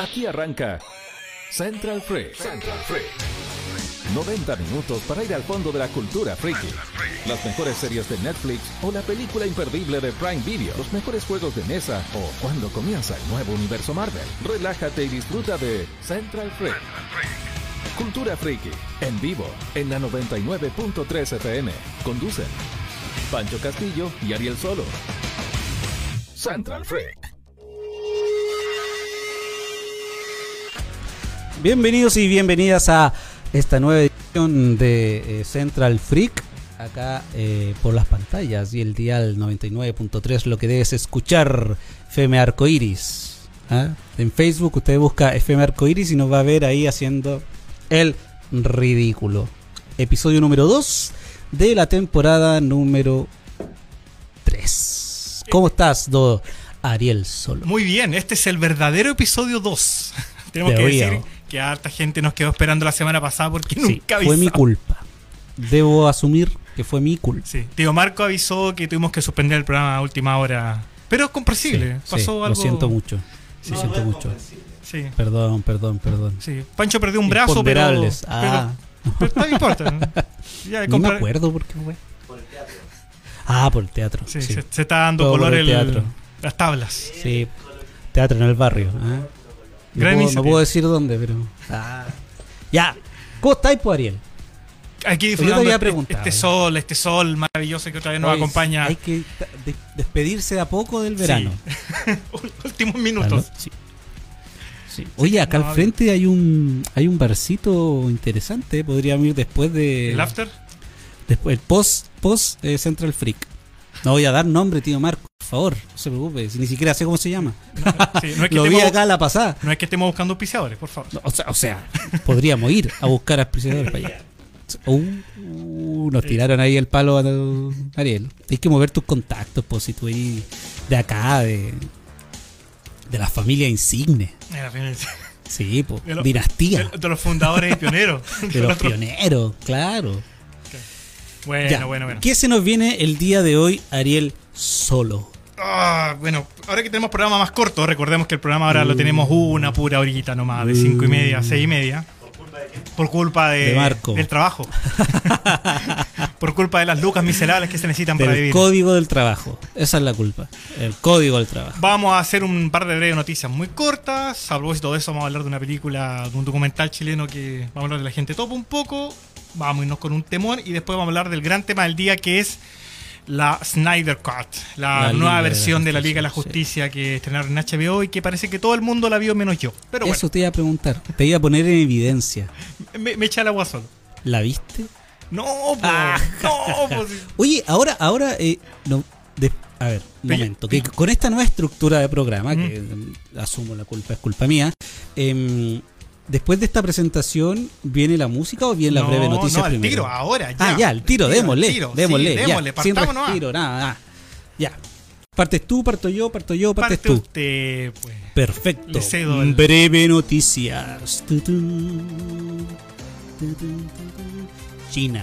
Aquí arranca Central Freak. Central Freak. 90 minutos para ir al fondo de la cultura freaky. Las mejores series de Netflix o la película imperdible de Prime Video. Los mejores juegos de mesa o cuando comienza el nuevo universo Marvel. Relájate y disfruta de Central Freak. Cultura Freaky. En vivo en la 99.3 FM. Conducen Pancho Castillo y Ariel Solo. Central Freak. Bienvenidos y bienvenidas a esta nueva edición de eh, Central Freak. Acá eh, por las pantallas y el dial 99.3 lo que debes escuchar FM Arcoiris. ¿ah? En Facebook usted busca FM Arcoiris y nos va a ver ahí haciendo el ridículo. Episodio número 2 de la temporada número 3. ¿Cómo estás, do Ariel Solo? Muy bien, este es el verdadero episodio 2. Tenemos que decir que harta gente nos quedó esperando la semana pasada porque Sí, nunca avisó. fue mi culpa. Debo asumir que fue mi culpa. Sí, Tío Marco avisó que tuvimos que suspender el programa a última hora. Pero es comprensible. Sí, Pasó sí, algo. Lo siento mucho. Sí. Lo siento mucho. Sí, Perdón, perdón, perdón. sí. Pancho perdió un brazo, pero. Ah. Pero, pero no importa. Ya, Ni me acuerdo por qué fue. Ah, por el teatro. Sí, Sí, Se, se está dando Todo por color el el, teatro. las tablas. Sí, teatro en el barrio. ¿ah? No, Gran puedo, no puedo decir dónde, pero. Ah. Ya. ¿Cómo estáis, pues, Ariel? Aquí te disfrutando este, este sol, este sol maravilloso que otra vez nos Hoy acompaña. Hay que de- despedirse de a poco del verano. Últimos minutos. sí. Sí. Oye, acá no, al frente hay un hay un barcito interesante. Podríamos ir después de. ¿El after? Después, el post, post eh, Central Freak. No voy a dar nombre, tío Marco, favor, no se preocupe, si ni siquiera sé cómo se llama. Sí, no, es que Lo vi acá a la pasada. no es que estemos buscando auspiciadores, por favor. No, o, sea, o sea, podríamos ir a buscar auspiciadores para allá. Uh, uh, nos tiraron ahí el palo a Ariel. Hay que mover tus contactos, pues si tú eres de acá, de, de la familia insigne. Sí, pues, De lo- dinastía, De, de los fundadores y pioneros. de los pioneros, claro. Bueno, Ya. bueno, bueno. ¿Qué se nos viene el día de hoy, Ariel, solo? Ah, bueno, ahora que tenemos programa más corto, recordemos que el programa ahora lo tenemos una pura horita nomás, de cinco y media a seis y media. Por culpa de, De Marco. del trabajo. Por culpa de las lucas miserables que se necesitan para vivir. código del trabajo. Esa es la culpa. El código del trabajo. Vamos a hacer un par de breves noticias muy cortas. Salvo todo eso, vamos a hablar de una película, de un documental chileno que vamos a hablar de la gente topa un poco. Vamos a irnos con un temor y después vamos a hablar del gran tema del día que es la Snyder Cut, la, La nueva Liga de la versión de la Liga de la Justicia, que estrenaron en HBO y que parece que todo el mundo la vio menos yo. Pero Eso te iba a preguntar. Te iba a poner en evidencia. me, me echa el agua solo. ¿La viste? No, Ah. no, sí. Oye, ahora, ahora, eh, no, de- a ver, un momento. Que con esta nueva estructura de programa, que asumo la culpa es culpa mía, em, después de esta presentación, ¿viene la música o viene la No, breve noticia no, al primero? tiro, ahora, ya. Ah, ya, el tiro, démosle, tiro, démosle, sí, ya, démosle, sin respiro, nada, nada. Ya. Partes tú, parto yo, parto yo, partes Parte tú. usted, pues. Perfecto. El- Breve noticias. China.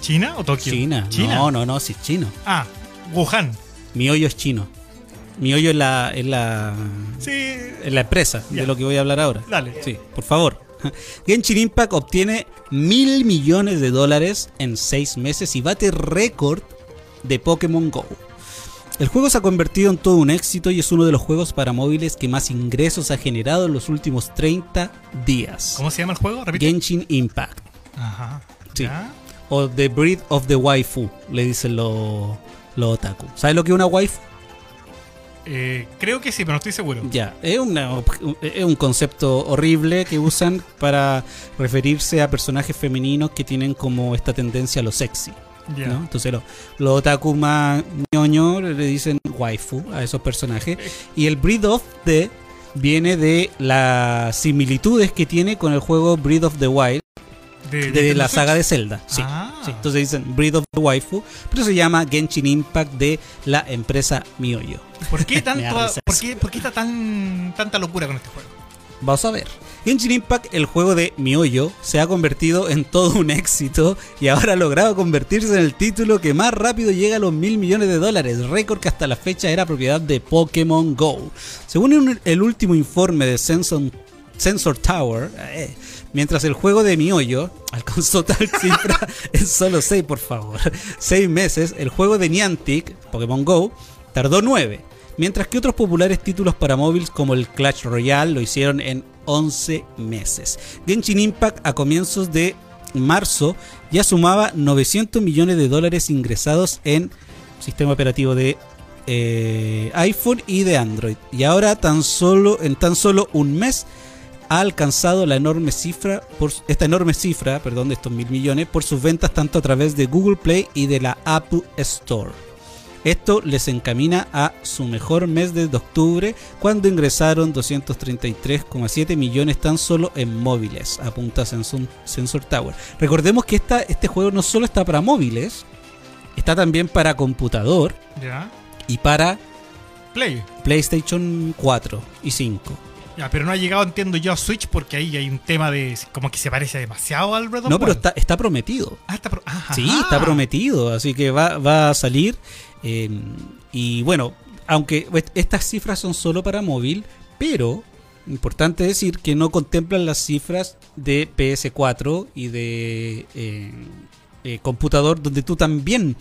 ¿China o Tokio? China. China. No, no, no, sí, chino. Ah, Wuhan. Mi hoyo es chino. Mi hoyo es la, es la, Sí. es la empresa Ya. de lo que voy a hablar ahora. Dale. Sí, por favor. Genshin Impact obtiene mil millones de dólares en seis meses y bate récord de Pokémon Go. El juego se ha convertido en todo un éxito y es uno de los juegos para móviles que más ingresos ha generado en los últimos 30 días. ¿Cómo se llama el juego? Repite. Genshin Impact. Ajá. Sí. ¿Ya? O The Breed of the Waifu, le dicen los los otaku. ¿Sabes lo que es una waifu? Eh, creo que sí, pero no estoy seguro. Ya, es, una- es un concepto horrible que usan para referirse a personajes femeninos que tienen como esta tendencia a lo sexy. Ya. ¿no? Entonces lo- los otaku más ñoño le dicen waifu a esos personajes. Y el Breed of the viene de las similitudes que tiene con el juego Breed of the Wild de la saga de Zelda. Sí. Ah. sí. Entonces dicen Breed of the Waifu, pero se llama Genshin Impact de la empresa Miyoyo. ¿Por qué, tanto, por qué, por qué está tan, tanta locura con este juego? Vamos a ver. Genshin Impact, el juego de Mihoyo, se ha convertido en todo un éxito y ahora ha logrado convertirse en el título que más rápido llega a los mil millones de dólares, récord que hasta la fecha era propiedad de Pokémon Go. Según el último informe de Sensor, Sensor Tower, eh, mientras el juego de Mihoyo alcanzó tal cifra en solo 6, por favor, 6 meses, el juego de Niantic, Pokémon Go, tardó 9. Mientras que otros populares títulos para móviles como el Clash Royale lo hicieron en 11 meses. Genshin Impact a comienzos de marzo ya sumaba 900 millones de dólares ingresados en sistema operativo de eh, iPhone y de Android. Y ahora tan solo en tan solo un mes ha alcanzado la enorme cifra por esta enorme cifra, perdón, de estos mil millones por sus ventas tanto a través de Google Play y de la Apple Store. Esto les encamina a su mejor mes desde octubre, cuando ingresaron 233,7 millones tan solo en móviles, apunta Sensor, Sensor Tower. Recordemos que esta, este juego no solo está para móviles, está también para computador Ya. y para Play. PlayStation 4 y 5. Ya, pero no ha llegado, entiendo yo, a Switch porque ahí hay un tema de como que se parece demasiado al of No, pero está, está prometido. Ah, está pro- ajá. Sí, está prometido, así que va, va a salir. eh, y bueno, aunque est- estas cifras son solo para móvil, pero importante decir que no contemplan las cifras de PS4 y de eh, eh, computador, donde tú también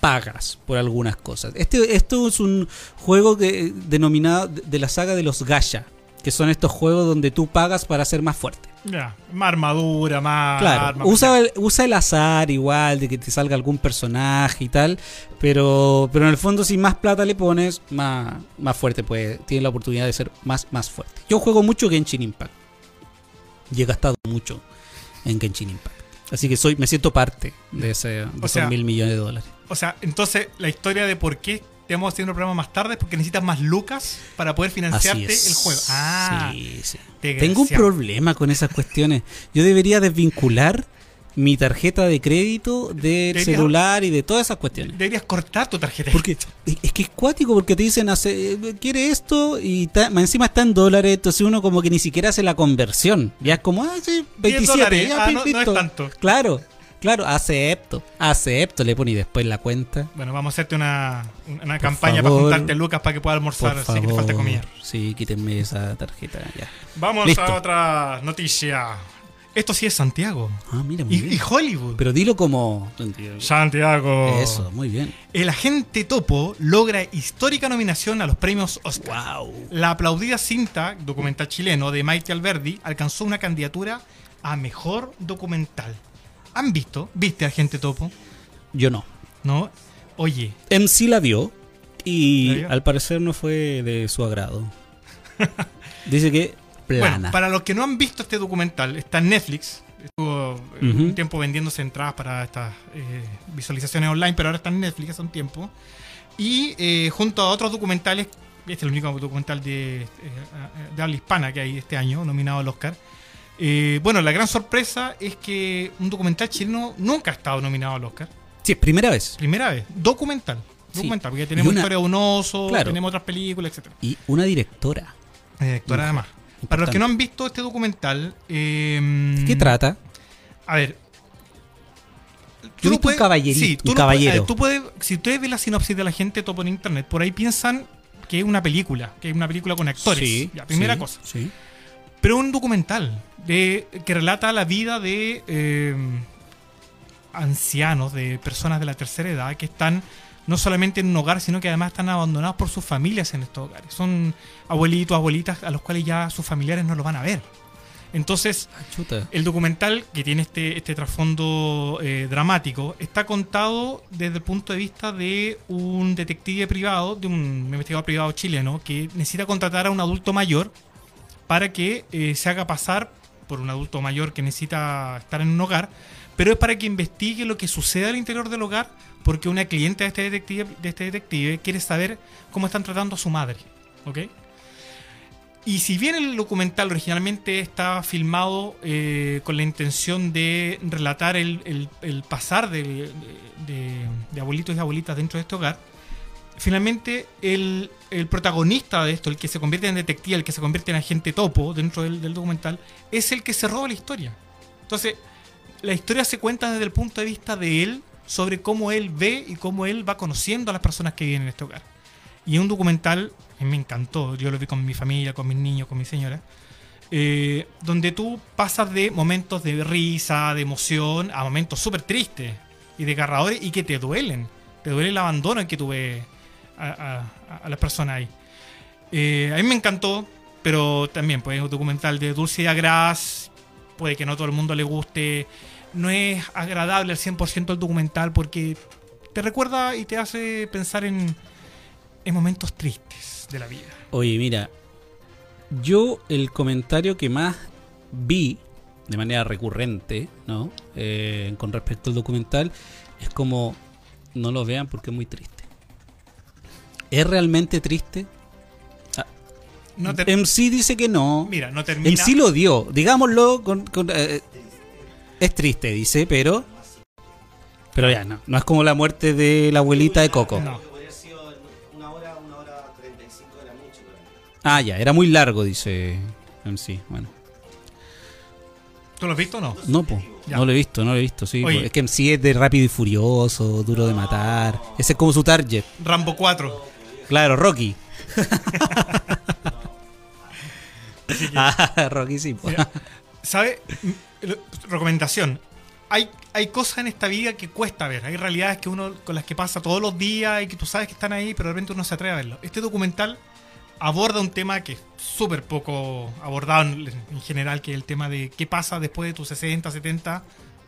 pagas por algunas cosas. Este, esto es un juego que, denominado de de la saga de los Gacha, que son estos juegos donde tú pagas para ser más fuerte. Ya, más armadura, más. Claro, usa el, usa el azar igual, de que te salga algún personaje y tal, pero, pero en el fondo si más plata le pones, más, más fuerte puede, tiene la oportunidad de ser más, más fuerte. Yo juego mucho Genshin Impact y he gastado mucho en Genshin Impact. Así que soy, me siento parte de, ese, de esos sea, mil millones de dólares. O sea, entonces la historia de por qué estamos haciendo el programa más tarde porque necesitas más lucas para poder financiarte el juego. Ah, Sí, sí. Tengo un problema con esas cuestiones. Yo debería desvincular mi tarjeta de crédito del celular y de todas esas cuestiones. Deberías cortar tu tarjeta. Porque es que es cuático porque te dicen, hace, quiere esto y ta- encima está en dólares, entonces uno como que ni siquiera hace la conversión. Ya es como, ah, sí, 27, dólares, ya, ah, no- no es tanto. Claro, claro, acepto, acepto, le pone y después la cuenta. Bueno, vamos a hacerte una, una campaña para juntarte lucas para que puedas almorzar sin que te falte comida. Sí, quítenme esa tarjeta ya. Vamos Listo. a otra noticia. Esto sí es Santiago. Ah, mira, muy Y, bien. y Hollywood. Pero dilo como... Santiago. Eso, muy bien. El agente Topo logra histórica nominación a los premios Oscar. Wow. La aplaudida cinta documental chileno de Maite Alberdi alcanzó una candidatura a mejor documental. ¿Han visto? ¿Viste Agente Topo? Yo no. ¿No? Oye, MC la vio y ¿La vio? al parecer no fue de su agrado. Dice que plana. bueno, para los que no han visto este documental, está en Netflix. Estuvo eh, un tiempo vendiéndose entradas para estas eh, visualizaciones online, pero ahora está en Netflix hace un tiempo. Y eh, junto a otros documentales, este es el único documental de, de habla hispana que hay este año, nominado al Oscar. Eh, bueno, la gran sorpresa es que un documental chileno nunca ha estado nominado al Oscar. Sí, es primera vez. Primera vez. Documental. Sí. Documental, porque tenemos una- historia de un oso, Claro. tenemos otras películas, etc. Y una directora. Directora Mujer. además. Para los que no han visto este documental, eh, ¿De qué trata? A ver. Yo visto un puedes- caballerito, sí, tú un puedes- caballero. a ver, tú puedes, si ustedes ven la sinopsis de la gente topo en internet, por ahí piensan que es una película, que es una película con actores. Sí, Ya, primera sí, cosa. Sí. Pero un documental de, que relata la vida de eh, ancianos, de personas de la tercera edad que están no solamente en un hogar, sino que además están abandonados por sus familias en estos hogares. Son abuelitos, abuelitas a los cuales ya sus familiares no los van a ver. Entonces, Ah, chuta. el documental, que tiene este, este trasfondo eh, dramático, está contado desde el punto de vista de un detective privado, de un investigador privado chileno, que necesita contratar a un adulto mayor para que eh, se haga pasar por un adulto mayor que necesita estar en un hogar, pero es para que investigue lo que sucede al interior del hogar, porque una cliente de este detective, de este detective quiere saber cómo están tratando a su madre. ¿Ok? Y si bien el documental originalmente estaba filmado eh, con la intención de relatar el, pasar de abuelitos y abuelitas dentro de este hogar, finalmente el, el protagonista de esto, el que se convierte en detective, el que se convierte en agente topo dentro del, documental, es el que se roba la historia. Entonces, la historia se cuenta desde el punto de vista de él sobre cómo él ve y cómo él va conociendo a las personas que viven en este hogar. Y un documental, me encantó, yo lo vi con mi familia, con mis niños, con mi señora, eh, donde tú pasas de momentos de risa, de emoción, a momentos súper tristes y desgarradores y que te duelen. Te duele el abandono en que tú ves a, a- las personas ahí. Eh, a mí me encantó, pero también pues, es un documental de Dulce y Agras, puede que no todo el mundo le guste, no es agradable al 100% el documental porque te recuerda y te hace pensar en, en momentos tristes de la vida. Oye, mira, yo el comentario que más vi de manera recurrente, ¿no? Eh, con respecto al documental, es como no lo vean porque es muy triste. ¿Es realmente triste? No te- MC dice que no. mira, no termina. MC lo dio, digámoslo con, con, eh, es triste, dice, pero pero ya no, no es como la muerte de la abuelita de Coco. No. Podría haber sido una hora, una hora 35 de la noche. por ahí. Ah, ya, era muy largo, dice MC. Bueno, ¿Tú lo has visto o no? no, po, Ya. no lo he visto, no lo he visto, sí. Oye. Es que MC es de rápido y furioso, duro de matar. Ese es como su target. Rambo 4. Claro, Rocky. ah, Rocky sí. Mira, ¿Sabe? M- lo- Recomendación. Hay, hay cosas en esta vida que cuesta ver. Hay realidades que uno con las que pasa todos los días y que tú sabes que están ahí, pero de repente uno se atreve a verlo. Este documental aborda un tema que es súper poco abordado en, en general, que es el tema de qué pasa después de tus 60, 70,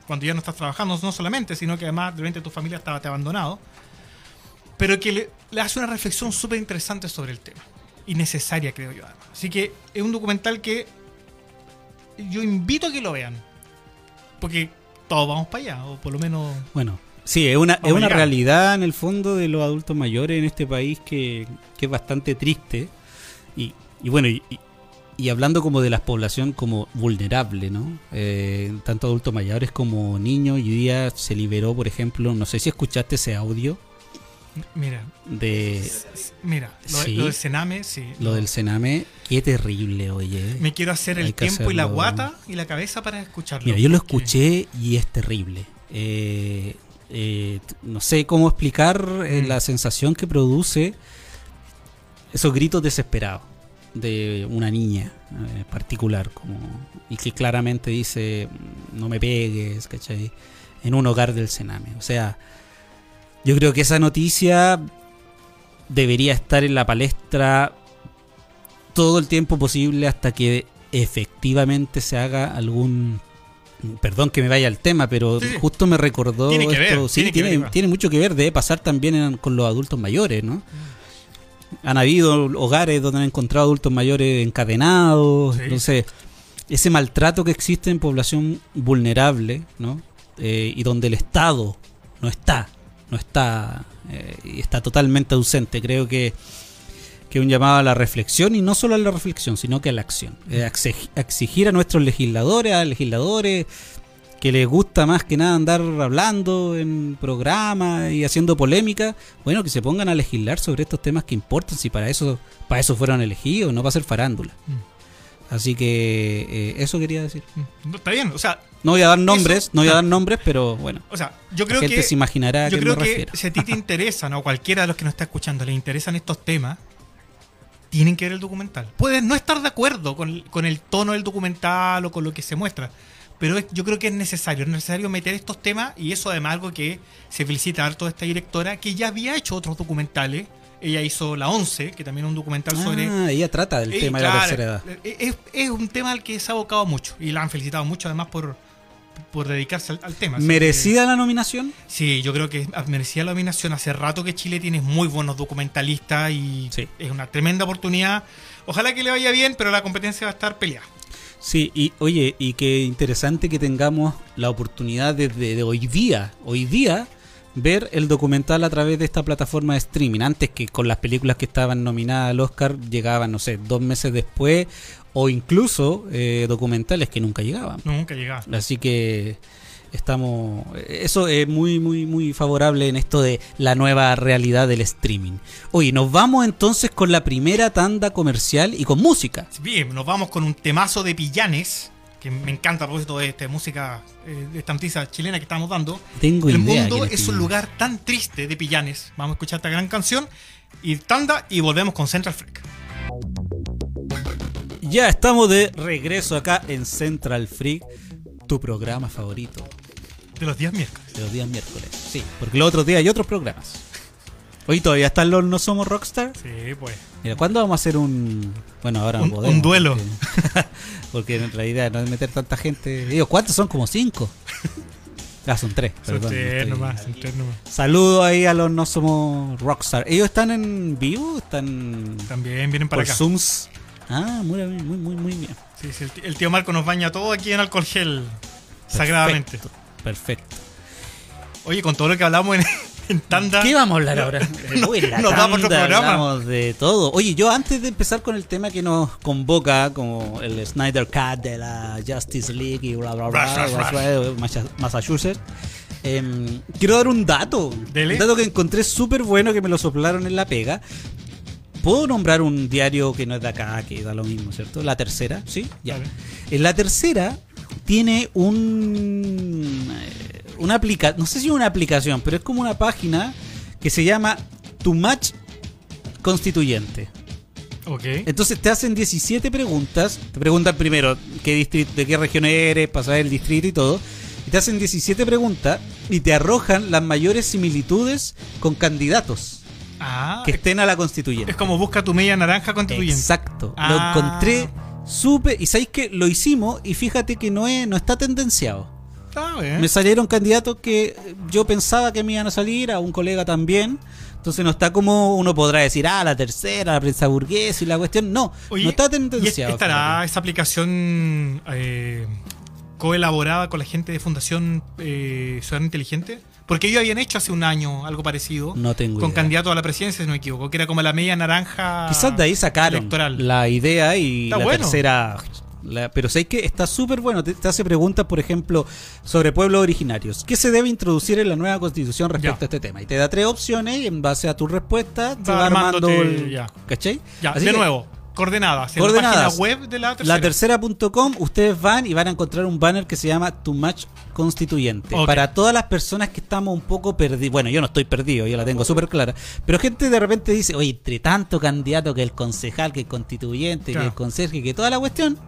cuando ya no estás trabajando, no solamente, sino que además de repente tu familia estaba te abandonado. Pero que le, le hace una reflexión súper interesante sobre el tema. Y necesaria, creo yo, además. Así que es un documental que yo invito a que lo vean. Porque todos vamos para allá, o por lo menos. Bueno, sí, es una, es una realidad en el fondo de los adultos mayores en este país que, que es bastante triste. Y, y bueno, y, y- y hablando como de la población como vulnerable, ¿no? Eh, tanto adultos mayores como niños. Y hoy día se liberó, por ejemplo, no sé si escuchaste ese audio Mira, de mira, lo, Sí. lo del Sename, sí. lo del Sename. Qué terrible, oye. Me quiero hacer el Hay tiempo y la guata y la cabeza para escucharlo. Mira, yo lo escuché y es terrible. Eh, eh, no sé cómo explicar eh, Mm. la sensación que produce esos gritos desesperados de una niña eh, particular como y que claramente dice "Mm, no me pegues, ¿cachai? En un hogar del Sename. O sea, yo creo que esa noticia debería estar en la palestra todo el tiempo posible hasta que efectivamente se haga algún perdón que me vaya al tema pero Sí, justo me recordó Tiene que esto. ver, sí tiene que ver, tiene, Iván. tiene mucho que ver debe pasar también en- con los adultos mayores no han habido hogares donde han encontrado adultos mayores encadenados Sí. entonces ese maltrato que existe en población vulnerable no Eh, y donde el Estado no está no está eh, y está totalmente ausente creo que que un llamado a la reflexión y no solo a la reflexión, sino que a la acción. Eh, a exig- a exigir a nuestros legisladores, a legisladores que les gusta más que nada andar hablando en programas y haciendo polémica, bueno, que se pongan a legislar sobre estos temas que importan, si para eso para eso fueron elegidos, no para hacer farándula. Así que eh, eso quería decir. Mm, no, está bien, o sea, No voy a dar nombres, Eso- no voy a dar nombres, pero bueno, o sea, yo la creo gente que se imaginará a yo qué creo me que refiero. si a ti te interesan o cualquiera de los que nos está escuchando le interesan estos temas, tienen que ver el documental. Puedes no estar de acuerdo con, con el tono del documental o con lo que se muestra, pero yo creo que es necesario, es necesario meter estos temas y eso además algo que se felicita harto de esta directora que ya había hecho otros documentales. Ella hizo La 11, que también es un documental sobre... Ah, ella trata del tema de la tercera edad. Es, es un tema al que se ha abocado mucho y la han felicitado mucho además por, por dedicarse al, al tema. ¿Merecida la nominación? sí, yo creo que merecía la nominación. Hace rato que Chile tiene muy buenos documentalistas y Sí. es una tremenda oportunidad. Ojalá que le vaya bien, pero la competencia va a estar peleada. Sí, y oye, y qué interesante que tengamos la oportunidad desde de hoy día, hoy día, ver el documental a través de esta plataforma de streaming. Antes que con las películas que estaban nominadas al Oscar llegaban, no sé, dos meses después, o incluso eh, documentales que nunca llegaban. Nunca llegaba. Así que estamos eso es muy muy muy favorable en esto de la nueva realidad del streaming. Oye, nos vamos entonces con la primera tanda comercial y con música. Bien, nos vamos con un temazo de Pillanes, que me encanta a propósito de esta música, eh, de esta noticia chilena que estamos dando. Tengo El idea mundo es un lugar tan triste de Pillanes. Vamos a escuchar esta gran canción y tanda y volvemos con Central Freak. Ya estamos de regreso acá en Central Freak, tu programa favorito De los días miércoles. de los días miércoles. Sí, porque los otros días hay otros programas. Hoy todavía están los No Somos Rockstar. Sí, pues. Mira, ¿cuándo vamos a hacer un. Bueno, ahora Un- no podemos, un duelo. Porque, porque en realidad no es meter tanta gente. Digo, ¿cuántos son? Como cinco. Ah, son tres. Son perdón, tres estoy- nomás, son tres nomás. Saludo ahí a los No Somos Rockstar. ¿Ellos están en vivo? ¿Están También vienen para por acá. Zooms? Ah, muy bien, muy, muy, muy bien. Sí, sí, el, tío Marco nos baña todo aquí en alcohol gel. Sagradamente. Perfecto, Perfecto. Oye, con todo lo que hablamos en, en tanda. ¿Qué vamos a hablar ahora? No- Uy, la nos da para otro programa. hablamos de todo. Oye, yo antes de empezar con el tema que nos convoca, como el Snyder Cut de la Justice League y bla, bla, bla, bla, Massa- Massachusetts, em, quiero dar un dato. Dele. Un dato que encontré súper bueno que me lo soplaron en la pega. ¿Puedo nombrar un diario que no es de acá, que da lo mismo, ¿cierto? La tercera, ¿sí? Ya. En la tercera tiene un eh, una aplicación, no sé si una aplicación, pero es como una página que se llama Tu Match Constituyente. Ok. Entonces te hacen 17 preguntas, te preguntan primero qué distrito, de qué región eres, para saber el distrito y todo, y te hacen 17 preguntas y te arrojan las mayores similitudes con candidatos Ah, que es, estén a la constituyente. es como busca tu media naranja constituyente. Exacto. Ah. Lo encontré súper. Y sabéis que lo hicimos y fíjate que no, es, no está tendenciado. Está bien. Me salieron candidatos que yo pensaba que me iban a salir, a un colega también. Entonces no está como uno podrá decir, ah, la tercera, la prensa burguesa y la cuestión. No, Oye, no está ¿y es- tendenciado. estará esa aplicación eh, coelaborada con la gente de Fundación eh, Ciudadano Inteligente? Porque ellos habían hecho hace un año algo parecido. No tengo Con idea. candidato a la presidencia, si no me equivoco, que era como la media naranja. Quizás de ahí sacaron electoral. la idea y Está la bueno. tercera. la- pero sé que está súper bueno. Te, te hace preguntas, por ejemplo, sobre pueblos originarios. ¿Qué se debe introducir en la nueva constitución respecto Ya. a este tema? Y te da tres opciones y en base a tu respuesta te Va va armando el. ya. ¿Cachai? Ya, Así de que nuevo, coordenadas. En la Coordenadas. página web de la tercera. La tercera.com, ustedes van y van a encontrar un banner que se llama Tu Match Constituyente. Para todas las personas que estamos un poco perdidos. Bueno, yo no estoy perdido, yo la tengo súper clara. Pero gente de repente dice, oye, entre tanto candidato que el concejal, que el constituyente, que Claro. el conserje, que toda la cuestión.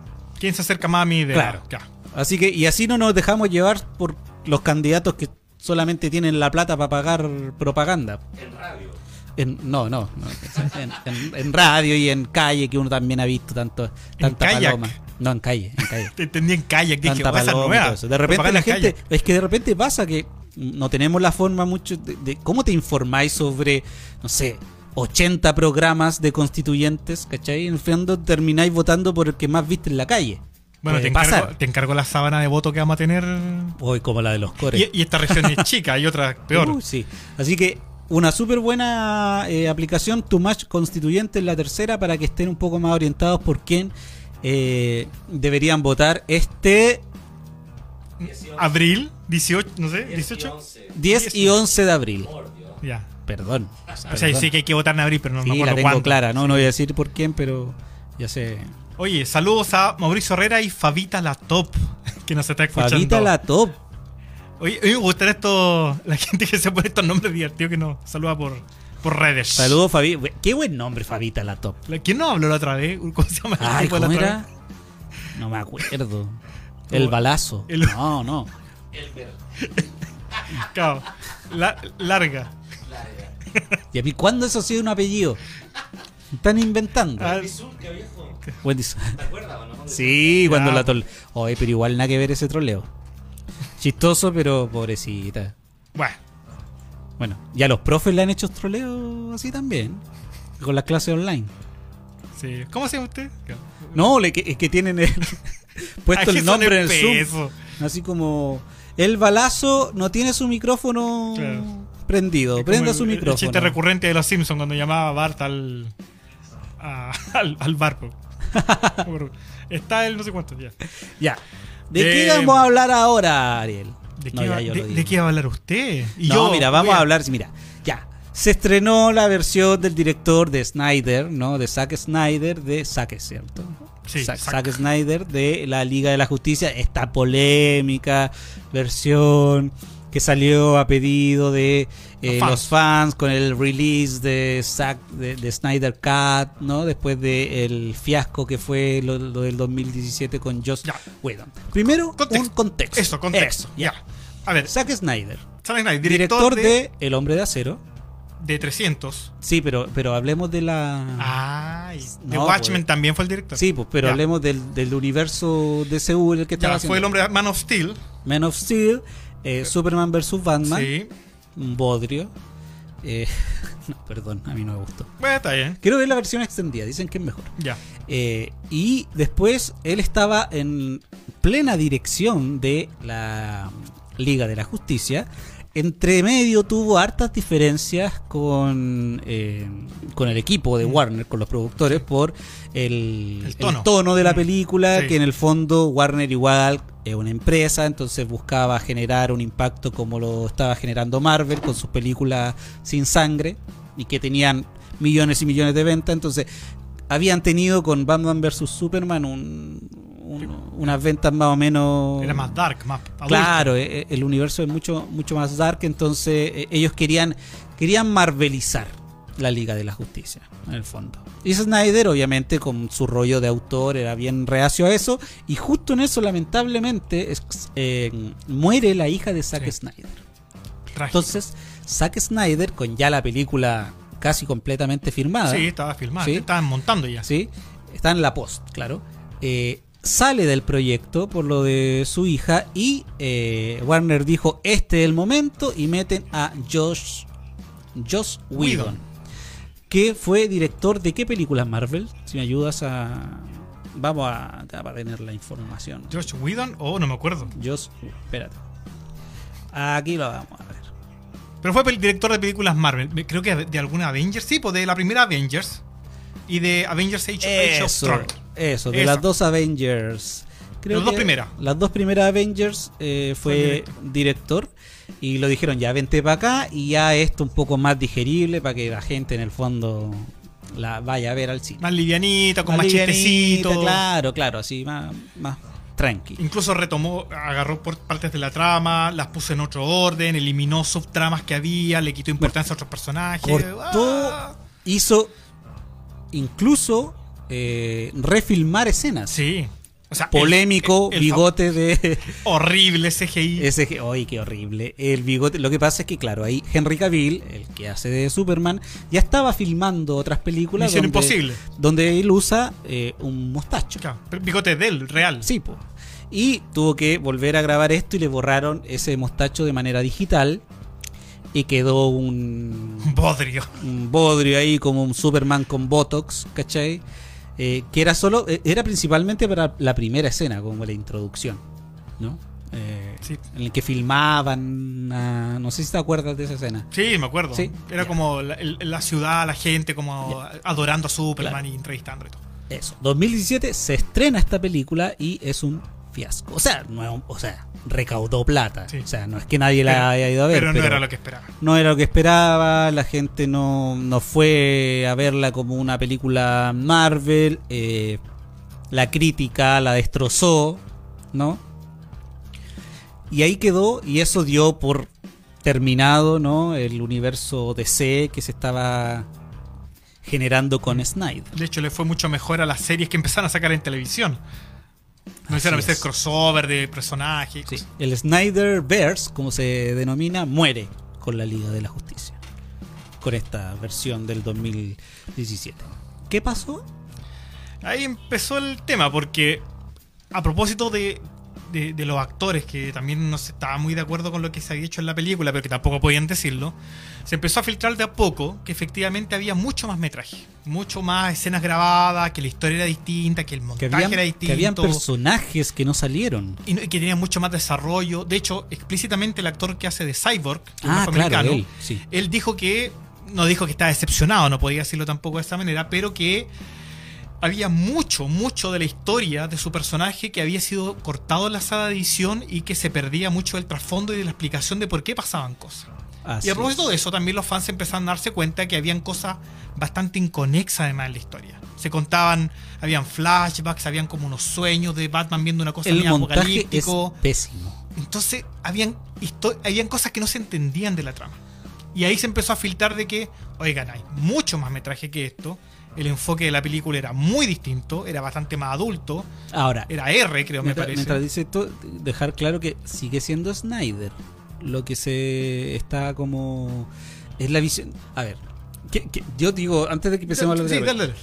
¿Quién se acerca más a mi idea? Claro. Ya. Así que, y así no nos dejamos llevar por los candidatos que solamente tienen la plata para pagar propaganda. En radio. En- no, no, no. En, en- en radio y en calle, que uno también ha visto tanto, tanta paloma. No, en calle, en calle. Te entendí en kayak, dije, tanta "Oh, paloma y nueva". todo eso. De repente la en gente, es que de repente pasa que no tenemos la forma mucho de, de- cómo te informáis sobre, no sé, 80 programas de constituyentes, ¿cachai? En el fondo termináis votando por el que más viste en la calle. Bueno, te encargo, te encargo la sábana de voto que vamos a tener. Hoy como la de los cores. Y, y esta región es chica, hay otra peor. Uy, sí. Así que una súper buena eh, aplicación, Tu Match Constituyente en la tercera, para que estén un poco más orientados por quién eh, deberían votar este Abril, 18, no sé, 10 y 18. 11. 10 y 11 de abril. Ya. Perdón. O sea, Perdón. sí que hay que votar en abril, pero no Sí, me la acuerdo tengo cuándo. clara, ¿no? No voy a decir por quién, pero ya sé. Oye, saludos a Mauricio Herrera y Fabita la Top, que nos está escuchando. Fabita la top. Oye, a mí me gustaría esto, la gente que se pone estos nombres divertidos que nos saluda por, por redes. Saludos, Fabi. Qué buen nombre, Fabita la top. ¿Quién nos habló la otra vez? ¿Cómo se llama? el Ay, tipo de la ¿cómo otra era? vez? No me acuerdo. El balazo. El- No, no. Claro, la- larga. ¿Y a mí cuándo eso ha sido un apellido? Están inventando. Ah, ¿Te acuerdas no? Sí, cuando la tol... Oye, pero igual nada que ver ese troleo. Chistoso, pero pobrecita. bueno, Bueno, ya los profes le han hecho troleo así también. Con las clases online. sí. ¿Cómo se llama usted? No, le, que, es que tienen el- puesto el nombre en el Zoom. Así como el balazo no tiene su micrófono Claro. prendido. Prenda su micrófono. El chiste recurrente de los Simpsons cuando llamaba a Bart al. a- al, al barco. Está el no sé cuánto, ya. Ya. ¿De Eh, qué vamos a hablar ahora, Ariel? ¿De qué, No, va, yo de- lo de digo. qué va a hablar usted? Y no, yo mira, vamos a hablar. Mira, ya. Se estrenó la versión del director de Snyder, ¿no? De Zack Snyder, de Zack, ¿cierto? Sí, Zack, Zack. Zack Snyder de la Liga de la Justicia. Esta polémica versión que salió a pedido de eh, Los fans. los fans con el release de Zack, de, de Snyder Cut, ¿no? Después del fiasco que fue lo, lo del 2017 con Joss. Whedon. Primero, Contexto. un contexto. Eso, contexto. Ya. A ver, Zack Snyder, Zack Snyder, director, director, de, de, El Hombre de Acero. de 300. Sí, pero, pero hablemos de la... De No, Watchmen pues. también fue el director. Sí, pues, pero Ya. hablemos del, del universo de Seúl, el que estaba Ya, haciendo. fue el hombre de Man of Steel. Man of Steel, eh, Superman vs. Batman, Sí. un bodrio. Eh, no, perdón, a mí no me gustó. Bueno, está bien. Quiero ver la versión extendida, dicen que es mejor. Ya. Eh, y después él estaba en plena dirección de la Liga de la Justicia. Entre medio tuvo hartas diferencias con, eh, con el equipo de Warner, con los productores, por el, Mm. Tono. de la Mm, película, sí. que en el fondo Warner igual es una empresa, entonces buscaba generar un impacto como lo estaba generando Marvel con sus películas sin sangre y que tenían millones y millones de ventas, entonces habían tenido con Batman vs Superman un- un- unas ventas más o menos Era más dark, más adulto. Claro, eh, eh, el universo es mucho, mucho más dark, entonces eh, ellos querían, querían marvelizar la Liga de la Justicia, en el fondo. Y Snyder, obviamente, con su rollo de autor, era bien reacio a eso, y justo en eso, lamentablemente, eh, muere la hija de Zack Sí. Snyder. Trágico. Entonces, Zack Snyder, con ya la película casi completamente firmada, Sí, estaba filmado. Sí. Estaban montando ya. ¿sí? Está en la post, claro. Eh, sale del proyecto por lo de su hija y eh, Warner dijo, este es el momento y meten a Josh, Josh Whedon, Whedon. que fue director de qué películas Marvel, si me ayudas a... Vamos a, para tener la información. Josh Whedon, oh, no me acuerdo. Josh, espérate. Aquí lo vamos a ver. Pero fue director de películas Marvel. Creo que de alguna Avengers, sí, pues de la primera Avengers. Y de Avengers Age, Age of Tron. Eso, de Eso. las dos Avengers. Las dos primeras. Las dos primeras Avengers eh, Fue fue director. Y lo dijeron, ya vente para acá y ya esto un poco más digerible para que la gente en el fondo la vaya a ver al cine. Más livianita, con más, livianita, chistecitos. Claro, claro, así, más, más tranqui. Incluso retomó, agarró por partes de la trama, las puso en otro orden, eliminó subtramas que había, le quitó importancia a otros personajes. Cortó, Ah. hizo incluso eh, refilmar escenas. Sí. O sea, Polémico, el- el bigote de... Horrible CGI. Ese, ¡Ay, qué horrible! El bigote. Lo que pasa es que, claro, ahí Henry Cavill, el que hace de Superman, ya estaba filmando otras películas. Misión donde, Imposible. Donde él usa eh, un mostacho. Claro, pero bigote de él, real. Sí, po. Y tuvo que volver a grabar esto y le borraron ese mostacho de manera digital. Y quedó un, Un bodrio. un bodrio ahí como un Superman con Botox, ¿cachai? Eh, que era solo, eh, era principalmente para la primera escena, como la introducción, ¿no? Eh, Sí. En el que filmaban, ah, no sé si te acuerdas de esa escena. Sí, me acuerdo. Sí. Era como la, ciudad, la gente, como adorando a Superman y entrevistando y todo. Eso. 2017 se estrena esta película y es un fiasco. O sea, no o sea, recaudó plata. Sí. O sea, no es que nadie la Pero- haya ido a ver. pero no era lo que esperaba. no era lo que esperaba, la gente no, no fue a verla como una película Marvel, eh, la crítica la destrozó, ¿no? Y ahí quedó, y eso dio por terminado, ¿no? El universo DC que se estaba generando con Snyder. De hecho, le fue mucho mejor a las series que empezaron a sacar en televisión. No hicieron es. crossover de personajes. Sí, el Snyderverse, como se denomina, muere con la Liga de la Justicia. Con esta versión del 2017. ¿Qué pasó? Ahí empezó el tema, porque a propósito de, de- de los actores, que también no se estaba muy de acuerdo con lo que se había hecho en la película, pero que tampoco podían decirlo, se empezó a filtrar de a poco que efectivamente había mucho más metraje, mucho más escenas grabadas, que la historia era distinta, que el Que montaje habían, era que distinto. habían personajes que no salieron. y, no- y que tenía mucho más desarrollo. De hecho, explícitamente el actor que hace de Cyborg, que es Ah, claro, afroamericano, él, sí. él dijo que no dijo que estaba decepcionado, no podía decirlo tampoco de esa manera, pero que había mucho, mucho de la historia de su personaje que había sido cortado en la sala de edición y que se perdía mucho del trasfondo y de la explicación de por qué pasaban cosas. Así y a propósito es. de eso, también los fans empezaron a darse cuenta que habían cosas bastante inconexas además en la historia. Se contaban, habían flashbacks, habían como unos sueños de Batman viendo una cosa El montaje es pésimo. Entonces, habían, habían cosas que no se entendían de la trama. Y ahí se empezó a filtrar de que, oigan, hay mucho más metraje que esto. El enfoque de la película era muy distinto, era bastante más adulto. Ahora, Era R, creo, me mientras, parece. mientras dice esto, dejar claro que sigue siendo Snyder. Lo que se está como. Es la visión. A ver, que- que- yo digo, antes de que empecemos a hablar de Sí, dale, dale.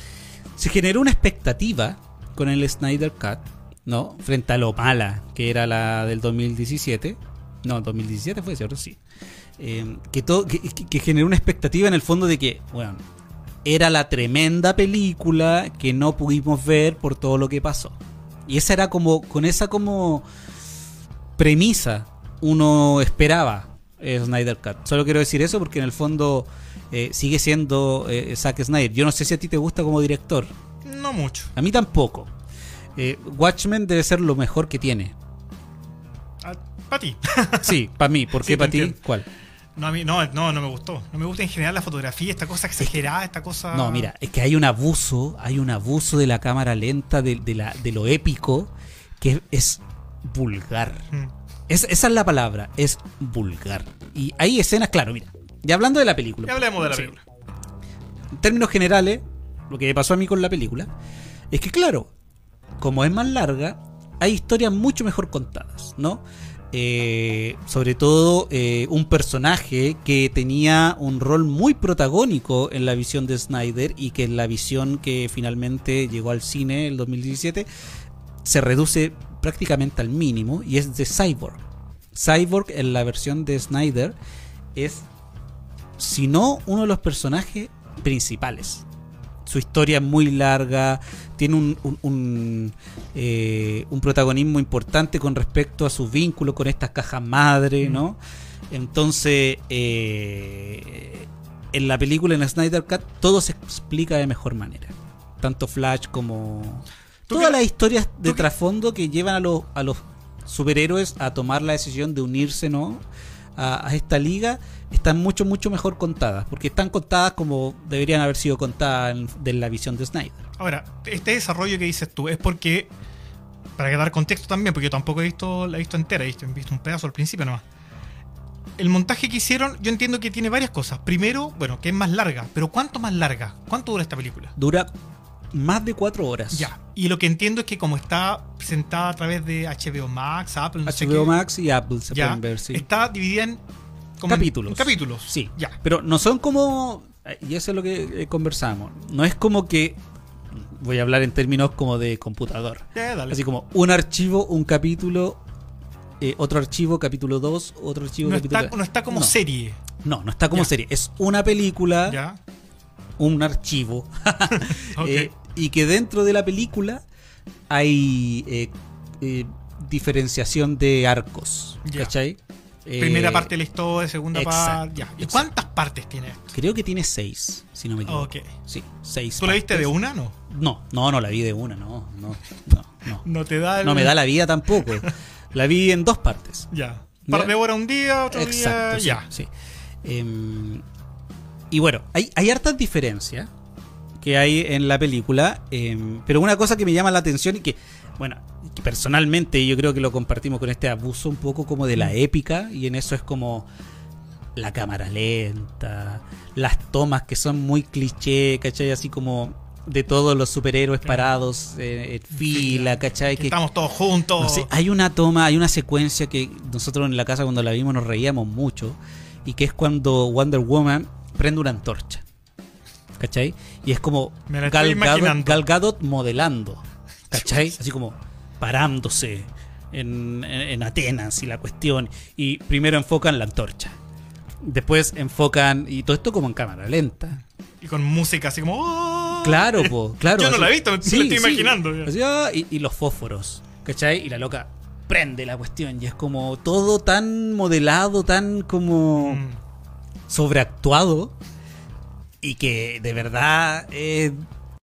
se generó una expectativa con el Snyder Cut, ¿no? Frente a lo mala que era la del 2017. No, 2017 fue, ¿cierto? Sí. Eh, que, todo, que, que- que generó una expectativa en el fondo de que, bueno, era la tremenda película que no pudimos ver por todo lo que pasó. Y esa era como, con esa como premisa, uno esperaba eh, Snyder Cut. Solo quiero decir eso porque en el fondo eh, sigue siendo eh, Zack Snyder. Yo no sé si a ti te gusta como director. No mucho. A mí tampoco. Eh, Watchmen debe ser lo mejor que tiene. Para ti. Sí, para mí. ¿Por qué para ti? ¿Cuál? No, a mí, no, no, no me gustó. No me gusta en general la fotografía, esta cosa exagerada, esta cosa. No, mira, es que hay un abuso, hay un abuso de la cámara lenta, de, de la, de lo épico, que es vulgar. Mm. Es- esa es la palabra, es vulgar. Y hay escenas, claro, mira. Y hablando de la película. Ya hablemos de la Sí. película. En términos generales, lo que me pasó a mí con la película es que, claro, como es más larga, hay historias mucho mejor contadas, ¿no? Eh, sobre todo eh, un personaje que tenía un rol muy protagónico en la visión de Snyder y que en la visión que finalmente llegó al cine el 2017 se reduce prácticamente al mínimo y es de Cyborg. Cyborg en la versión de Snyder es, si no, uno de los personajes principales. Su historia es muy larga, tiene un, un, un, eh, un protagonismo importante con respecto a su vínculo con estas cajas madre, ¿no? Entonces, eh, en la película, en Snyder Cut, todo se explica de mejor manera. Tanto Flash como... ¿Tú Todas las historias de trasfondo que llevan a los, a los superhéroes a tomar la decisión de unirse, ¿no? A, a esta liga están mucho, mucho mejor contadas. Porque están contadas como deberían haber sido contadas en- de la visión de Snyder. Ahora, este desarrollo que dices tú es porque. Para dar contexto también, porque yo tampoco he visto, la he visto entera, he visto, he visto un pedazo al principio nomás. El montaje que hicieron, yo entiendo que tiene varias cosas. Primero, bueno, que es más larga, pero ¿cuánto más larga? ¿Cuánto dura esta película? Dura más de cuatro horas. Ya. Y lo que entiendo es que como está presentada a través de HBO Max, Apple, no sé HBO qué, Max y Apple se ya, pueden ver, sí. está dividida en como Capítulos. en capítulos. Sí, Ya. Pero no son como. Y eso es lo que eh, conversamos. No es como que. Voy a hablar en términos como de computador. Dale. Así como un archivo, un capítulo, eh, otro archivo, capítulo 2, otro archivo, no, capítulo está, no está como No. serie. No, no está como Ya. serie. Es una película, Ya. un archivo. Ok. eh, y que dentro de la película hay eh, eh, diferenciación de arcos. ¿Cachai? Eh, Primera parte de la historia, segunda parte. ¿Y exacto. cuántas partes tiene esto? Creo que tiene seis, si no me equivoco. Sí, seis. ¿Tú la viste de una no? No, no, no la vi de una, no, no, no, no. No te da el... No me da la vida tampoco. La vi en dos partes. Ya. Un par de un día, otro Exacto, día. sí, Ya. sí. Em, y bueno, hay, hay hartas diferencias que hay en la película, em, pero una cosa que me llama la atención y que, bueno, que personalmente yo creo que lo compartimos con este abuso un poco como de la Mm. épica, y en eso es como la cámara lenta, las tomas que son muy cliché, ¿cachai? Así como de todos los superhéroes parados eh, en fila, ¿cachai? Que Que, estamos todos juntos. no sé, hay una toma, hay una secuencia que nosotros en la casa cuando la vimos nos reíamos mucho y que es cuando Wonder Woman prende una antorcha. ¿Cachai? Y es como Gal Gadot, imaginando. Gal Gadot modelando. ¿Cachai? Así como parándose en, en- en Atenas y la cuestión. Y primero enfocan la antorcha. Después enfocan, y todo esto como en cámara lenta. Y con música así como. ¡oh! Claro, po, claro. Yo no así- la he visto, me lo estoy imaginando. Así, ah, y, y los fósforos, ¿cachai? Y la loca prende la cuestión y es como todo tan modelado, tan como Mm. sobreactuado y que de verdad es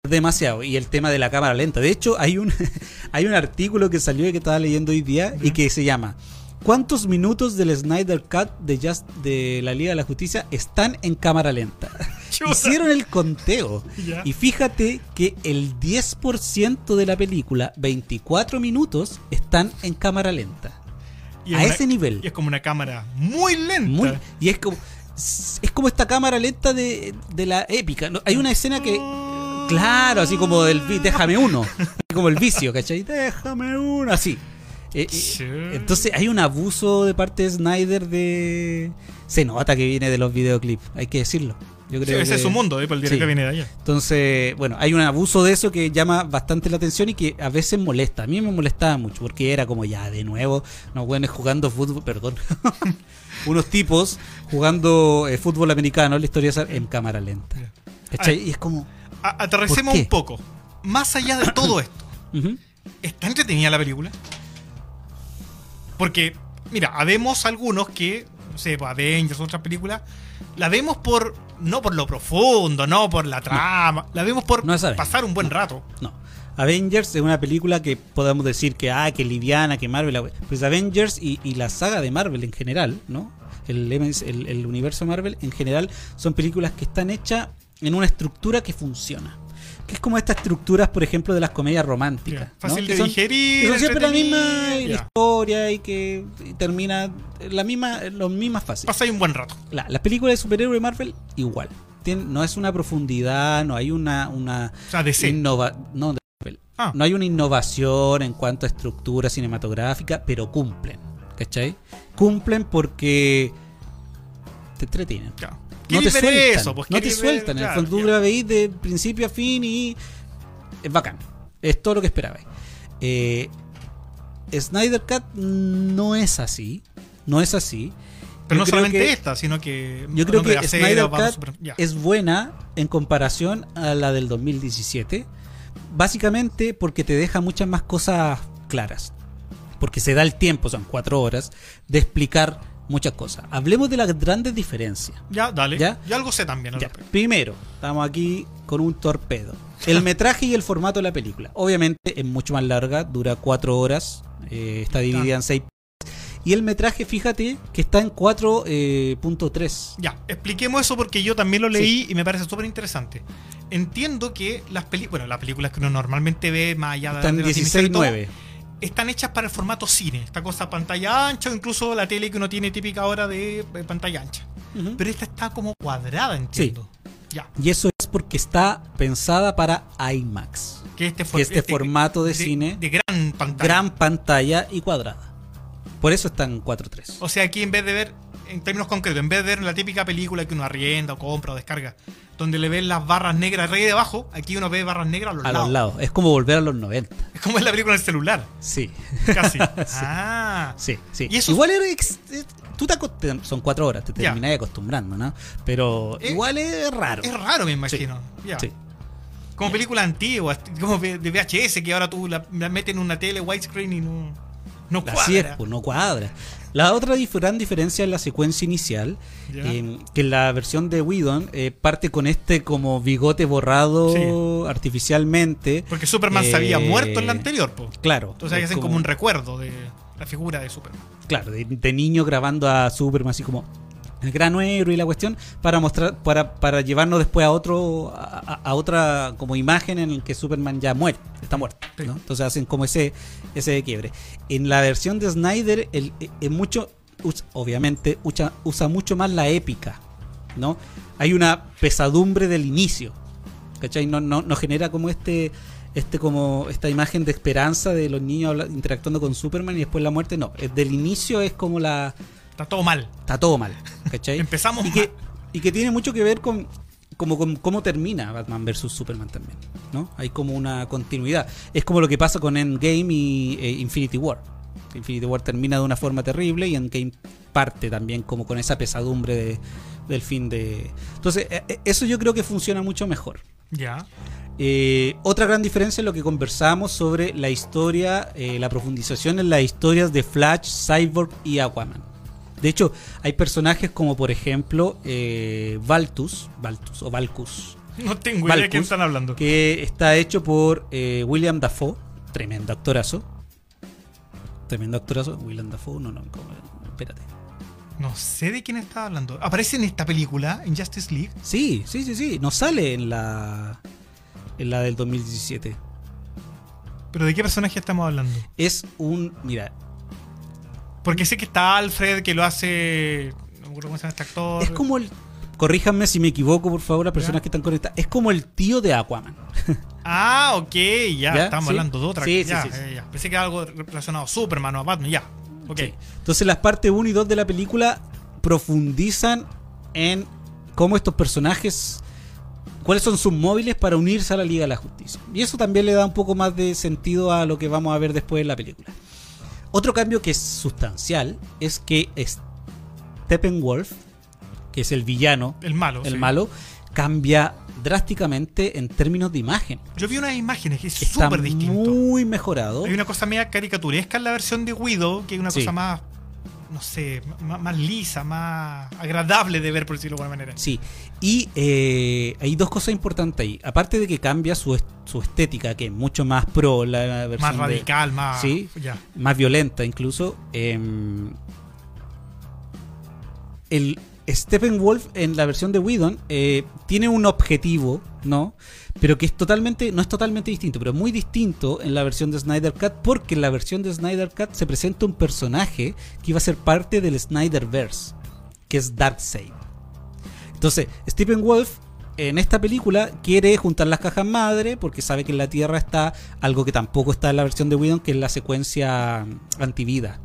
demasiado. Y el tema de la cámara lenta. De hecho, hay un, hay un artículo que salió y que estaba leyendo hoy día y que se llama ¿Cuántos minutos del Snyder Cut de, Just, de la Liga de la Justicia están en cámara lenta? Hicieron el conteo. Y fíjate que el 10% de la película, 24 minutos, están en cámara lenta. Y a es una- ese nivel. Y es como una cámara muy lenta. Muy- y es como es como esta cámara lenta de, de la épica. ¿no? Hay una escena que claro, así como del déjame uno, como el vicio, ¿cachai? Déjame uno, así. Eh, eh, Sí. entonces hay un abuso de parte de Snyder de se nota que viene de los videoclips, hay que decirlo. Yo Sí, creo ese que- es su mundo, ¿eh? Por el Sí. que viene de allá. entonces, bueno, hay un abuso de eso que llama bastante la atención y que a veces molesta. A mí me molestaba mucho porque era como ya de nuevo, unos buenos jugando fútbol, perdón, unos tipos jugando eh, fútbol americano, la historia esa en cámara lenta. ¿Cachai? Y es como, un poco. Más allá de todo esto, ¿está entretenida la película? Porque, mira, habemos algunos que, no sé, pues, Avengers, otras películas, la vemos por, no por lo profundo, no por la trama, la vemos por No pasar un buen rato. no. Avengers es una película que podemos decir que, ah, que liviana, que Marvel, pues Avengers y, y la saga de Marvel en general, ¿no? El, el, el universo Marvel en general son películas que están hechas en una estructura que funciona. Que es como estas estructuras, por ejemplo, de las comedias románticas. Fácil ¿no? de Que son- digerir, que son siempre la misma historia y que y termina la misma, las mismas fases. Pasa ahí un buen rato. La- las películas de superhéroe de Marvel, igual. Tien- no es una profundidad, no hay una, una O sea, DC. innova- no. Ah. no hay una innovación en cuanto a estructura cinematográfica, pero cumplen. ¿Cachai? Cumplen porque te entretienen. Ya. No ¿Queréis te sueltan, eso? Pues, no te sueltan. en el Claro, fondo tú ya. la veis de principio a fin y es bacán. Es todo lo que esperabais. Eh, Snyder Cut no es así. No es así. Pero Yo no solamente que- esta, sino que. Yo creo que Snyder Cut Super- ya. es buena en comparación a la del 2017. Básicamente porque te deja muchas más cosas claras. Porque se da el tiempo, son cuatro horas, de explicar muchas cosas. Hablemos de las grandes diferencias. Ya, dale. ¿Ya? Yo algo sé también. al Ya. Primero, estamos aquí con un torpedo. El metraje y el formato de la película. Obviamente es mucho más larga, dura cuatro horas, eh, está dividida en seis. Y el metraje, fíjate, que está en 4.3. Ya, expliquemos eso porque yo también lo leí y me parece súper interesante. Entiendo que las películas, bueno, las películas que uno normalmente ve más allá de Está en de todo, 16.9. están hechas para el formato cine. Esta cosa pantalla ancha o incluso la tele que uno tiene típica ahora de eh, pantalla ancha. Pero esta está como cuadrada, entiendo. Ya. Y eso es porque está pensada para IMAX. Que este, for- Que este formato de cine- De gran pantalla. Gran pantalla y cuadrada. Por eso está en 4.3. O sea, aquí en vez de ver, en términos concretos, en vez de ver la típica película que uno arrienda o compra o descarga, donde le ven las barras negras arriba y debajo, aquí uno ve barras negras a los, A lados. los lados. Es como volver a los 90. Es como es la película en el celular, Sí. casi. Ah. Sí, sí. Y eso- igual era ex- eh, tú te son cuatro horas, te terminás acostumbrando, ¿no? Pero igual es raro. Es raro, me imagino. Ya. Sí. Como película antigua, como de de VHS, que ahora tú la, la metes en una tele widescreen y no, no cuadra. Así es, pues no cuadra. La otra gran diferencia es la secuencia inicial, eh, que en la versión de Whedon eh, parte con este como bigote borrado artificialmente. Porque Superman se había Eh, muerto en la anterior, po. Claro. Entonces hacen como, un recuerdo de la figura de Superman. claro, de, de niño grabando a Superman así como el gran héroe y la cuestión para mostrar para, para llevarnos después a otro a, a- a otra como imagen en el que Superman ya muere, está muerto, Sí. ¿no? Entonces hacen como ese ese quiebre. En la versión de Snyder el, eh, es mucho obviamente usa, usa mucho más la épica, ¿no? Hay una pesadumbre del inicio. ¿Cachai? No, no, no genera como este este como esta imagen de esperanza de los niños interactuando con Superman y después la muerte, no, es del inicio es como la Está todo mal. está todo mal, ¿cachai? Empezamos y que, y que tiene mucho que ver con como con cómo termina Batman vs Superman también, ¿no? Hay como una continuidad. Es como lo que pasa con Endgame y eh, Infinity War. Infinity War termina de una forma terrible y Endgame parte también como con esa pesadumbre de- del fin de... Entonces, eh, eh, eso yo creo que funciona mucho mejor. Ya. Eh, otra gran diferencia es lo que conversamos sobre la historia, eh, la profundización en las historias de Flash, Cyborg y Aquaman. De hecho, hay personajes como por ejemplo eh, Valtus, Valtus o Valkus, No tengo idea de quién están hablando. que está hecho por eh, William Dafoe, tremendo actorazo. Tremendo actorazo, William Dafoe, no, no, espérate. No sé de quién está hablando. ¿Aparece en esta película, en Justice League? Sí, sí, sí, sí, no sale en la en la del 2017. ¿Pero de qué personaje estamos hablando? Es un, mira, Porque sé que está Alfred, que lo hace... No me acuerdo cómo se llama este actor. es como el corríjanme si me equivoco, por favor, las personas Ya. que están conectadas. Es como el tío de Aquaman. Ah, ok, ya, ¿Ya? estamos ¿Sí? hablando de otra Sí, sí, ya, sí, ya. Pensé que era algo relacionado a Superman o a Batman, ya. Ok. Entonces las partes 1 y 2 de la película profundizan en cómo estos personajes, cuáles son sus móviles para unirse a la Liga de la Justicia. Y eso también le da un poco más de sentido a lo que vamos a ver después en la película. Otro cambio que es sustancial es que Steppenwolf, que es el villano, El malo. el sí. malo, cambia drásticamente en términos de imagen. Yo vi unas imágenes que es súper distinto. muy mejorado. Hay una cosa media caricaturesca en la versión de Widow, que es una Sí. cosa más, no sé, más, más lisa, más agradable de ver, por decirlo de alguna manera. Sí, y eh, hay dos cosas importantes ahí. Aparte de que cambia su, est- su estética, que es mucho más pro, la, versión Más de- radical, más. Sí. Ya. más violenta incluso. em, el Steppenwolf en la versión de Whedon eh, tiene un objetivo, ¿no? Pero que es totalmente, no es totalmente distinto, pero muy distinto en la versión de Snyder Cut, porque en la versión de Snyder Cut se presenta un personaje que iba a ser parte del Snyderverse, que es Darkseid. Entonces, Steppenwolf en esta película quiere juntar las cajas madre porque sabe que en la Tierra está algo que tampoco está en la versión de Whedon, que es la secuencia antivida.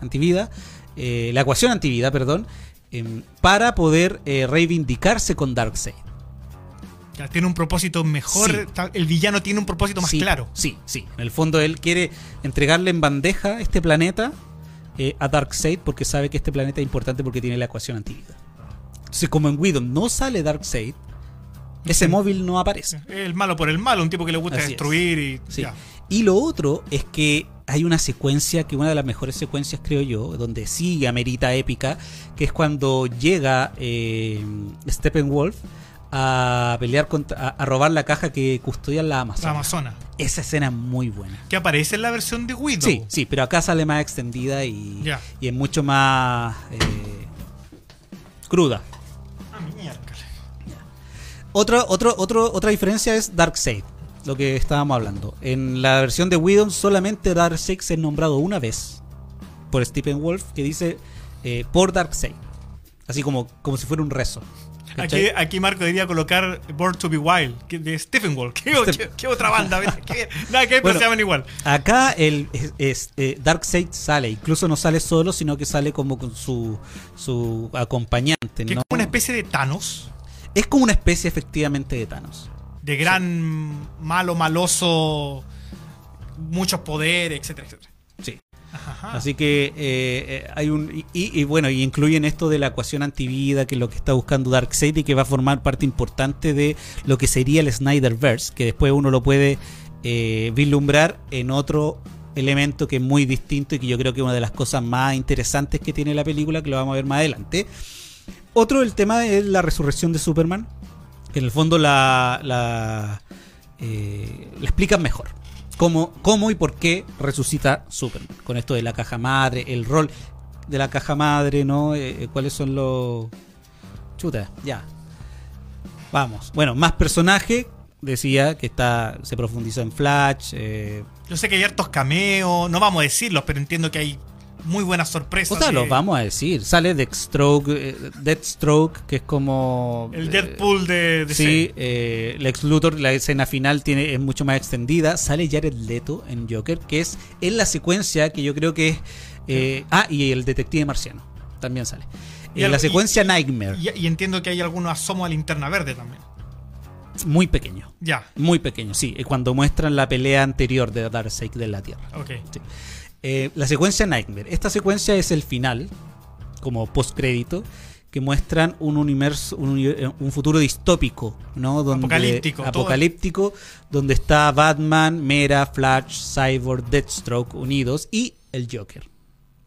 Antivida, eh, la ecuación antivida, perdón, em, para poder eh, reivindicarse con Darkseid. Ya, Tiene un propósito mejor. Sí. El villano tiene un propósito más Sí, claro. Sí, sí. En el fondo él quiere entregarle en bandeja este planeta eh, a Darkseid porque sabe que este planeta es importante porque tiene la ecuación antivida. Entonces, como en Whedon no sale Darkseid, ese Sí. móvil no aparece. El malo por el malo, un tipo que le gusta Así destruir y. Sí. ya. Y lo otro es que hay una secuencia, que una de las mejores secuencias creo yo, donde sí amerita épica, que es cuando llega eh, Steppenwolf a pelear contra, a, a robar la caja que custodia la La Amazon. Amazona. Esa escena es muy buena. Que aparece en la versión de Widow. Sí, sí, pero acá sale más extendida y, y es mucho más eh, cruda. Ah, otro, otro, otra diferencia es Darkseid, lo que estábamos hablando. En la versión de Widow solamente Darkseid se es nombrado una vez por Stephen Wolf, que dice eh, por Darkseid. Así como, como si fuera un rezo. Aquí, aquí Marco debería colocar Born to be Wild, de Stephen Wall. ¿Qué, qué- qué otra banda? ¿Qué- Nada que ver, Bueno, se llaman igual. Acá el es, es, eh, Darkseid sale, incluso no sale solo, sino que sale como con su, su acompañante. Que es ¿no? como una especie de Thanos. Es como una especie efectivamente de Thanos. De gran malo, maloso, muchos poderes, etcétera, etcétera. Sí. Así que eh, eh, hay un. Y, y- y bueno, y incluyen esto de la ecuación antivida, que es lo que está buscando Darkseid y que va a formar parte importante de lo que sería el Snyderverse, que después uno lo puede eh, vislumbrar en otro elemento que es muy distinto y que yo creo que es una de las cosas más interesantes que tiene la película, que lo vamos a ver más adelante. Otro el tema es la resurrección de Superman, que en el fondo la, la, eh, la explican mejor. Cómo, cómo y por qué resucita Superman. Con esto de la caja madre, el rol de la caja madre, ¿no? Eh, eh, ¿Cuáles son los... Chuta, ya. Vamos. Bueno, más personaje. Decía que está se profundiza en Flash. eh, Yo sé que hay hartos cameos, no vamos a decirlos, pero entiendo que hay muy buenas sorpresas. o sea, de- los vamos a decir. Sale Deathstroke, eh, Deathstroke, que es como... El eh, Deadpool de, de Sí, eh, Lex Luthor, la escena final tiene, es mucho más extendida. Sale Jared Leto en Joker, que es en la secuencia que yo creo que es. eh, ah, y el detective marciano también sale. Y En la y- secuencia Nightmare, Y, y entiendo que hay algunos asomos a linterna verde también. muy pequeño. Ya, Muy pequeño, sí. Cuando muestran la pelea anterior de Darkseid de la Tierra. ok. Sí. Eh, la secuencia Nightmare. Esta secuencia es el final, como postcrédito, que muestran un universo, un, eh, un futuro distópico, ¿no? Donde, Apocalíptico, todo. Apocalíptico, donde está Batman, Mera, Flash, Cyborg, Deathstroke unidos y el Joker.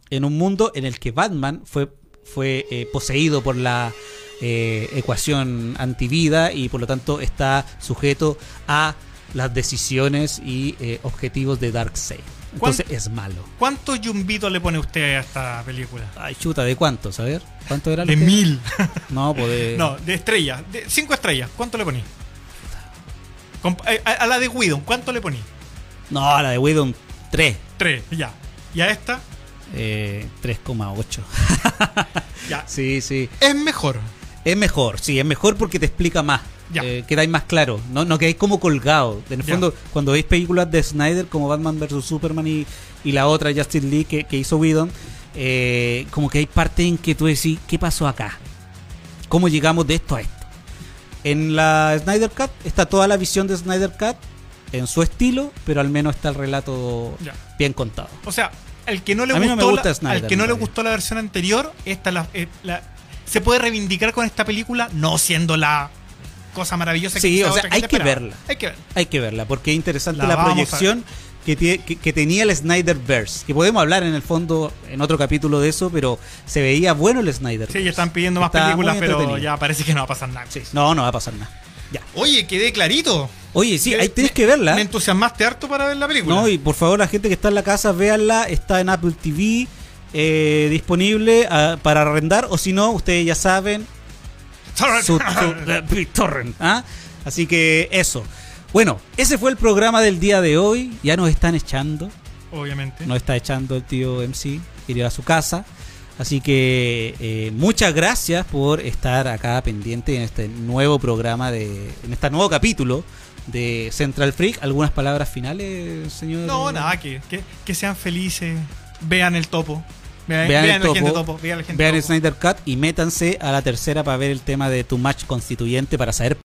En un mundo en el que Batman fue, fue eh, poseído por la eh, ecuación antivida y por lo tanto está sujeto a las decisiones y eh, objetivos de Darkseid. Entonces es malo. ¿Cuántos yumbitos le pone usted a esta película? Ay, chuta, ¿de cuántos? A ver, ¿cuánto era? De que- mil. No, pues de... No, de estrellas. De cinco estrellas. ¿Cuánto le poní? Comp- eh, A, a la de Widom, ¿cuánto le poní? No, a la de Widom 3. Tres, ya. ¿Y a esta? Eh, 3,8. Ya. sí, sí. Es mejor. Es mejor, sí, es mejor porque te explica más. Eh, quedáis más claro. No, no quedáis como colgado. En el Ya. fondo, cuando veis películas de Snyder como Batman vs Superman y, y la otra Justice League que, que hizo Whedon, eh, como que hay partes en que tú decís, ¿qué pasó acá? ¿Cómo llegamos de esto a esto? En la Snyder Cut está toda la visión de Snyder Cut en su estilo, pero al menos está el relato Ya. bien contado. O sea, al que no le no gustó, gusta la, Snyder, al que no le gustó la versión anterior, esta la, eh, la- se puede reivindicar con esta película, no siendo la cosa maravillosa que Sí, quizá o sea, hay que esperaba. verla. Hay que verla. Hay que verla, porque es interesante La proyección que, que- que tenía el Snyderverse. Que podemos hablar en el fondo en otro capítulo de eso, pero se veía bueno el Snyder. Sí, ya están pidiendo más Está películas, pero ya parece que no va a pasar nada. Sí, No, no va a pasar nada. Ya. Oye, quedé clarito. Oye, sí, ahí tienes que verla. Me entusiasmaste harto para ver la película. No, y por favor, la gente que está en la casa, véanla. Está en Apple TV eh, disponible ah, para arrendar. O si no, ustedes ya saben, su, ¿ah? Así que eso. Bueno, ese fue el programa del día de hoy. Ya nos están echando. Obviamente. Nos está echando el tío MC. Ir a su casa. Así que eh, muchas gracias por estar acá pendiente en este nuevo programa de. en este nuevo capítulo de Central Freak. ¿Algunas palabras finales, señor? No, nada, que, que, que sean felices. Vean el topo. Vean, Vean, vean el gente topo. Vean la gente vean el. Snyder Cut y métanse a la tercera para ver el tema de Too Much Constituyente para saber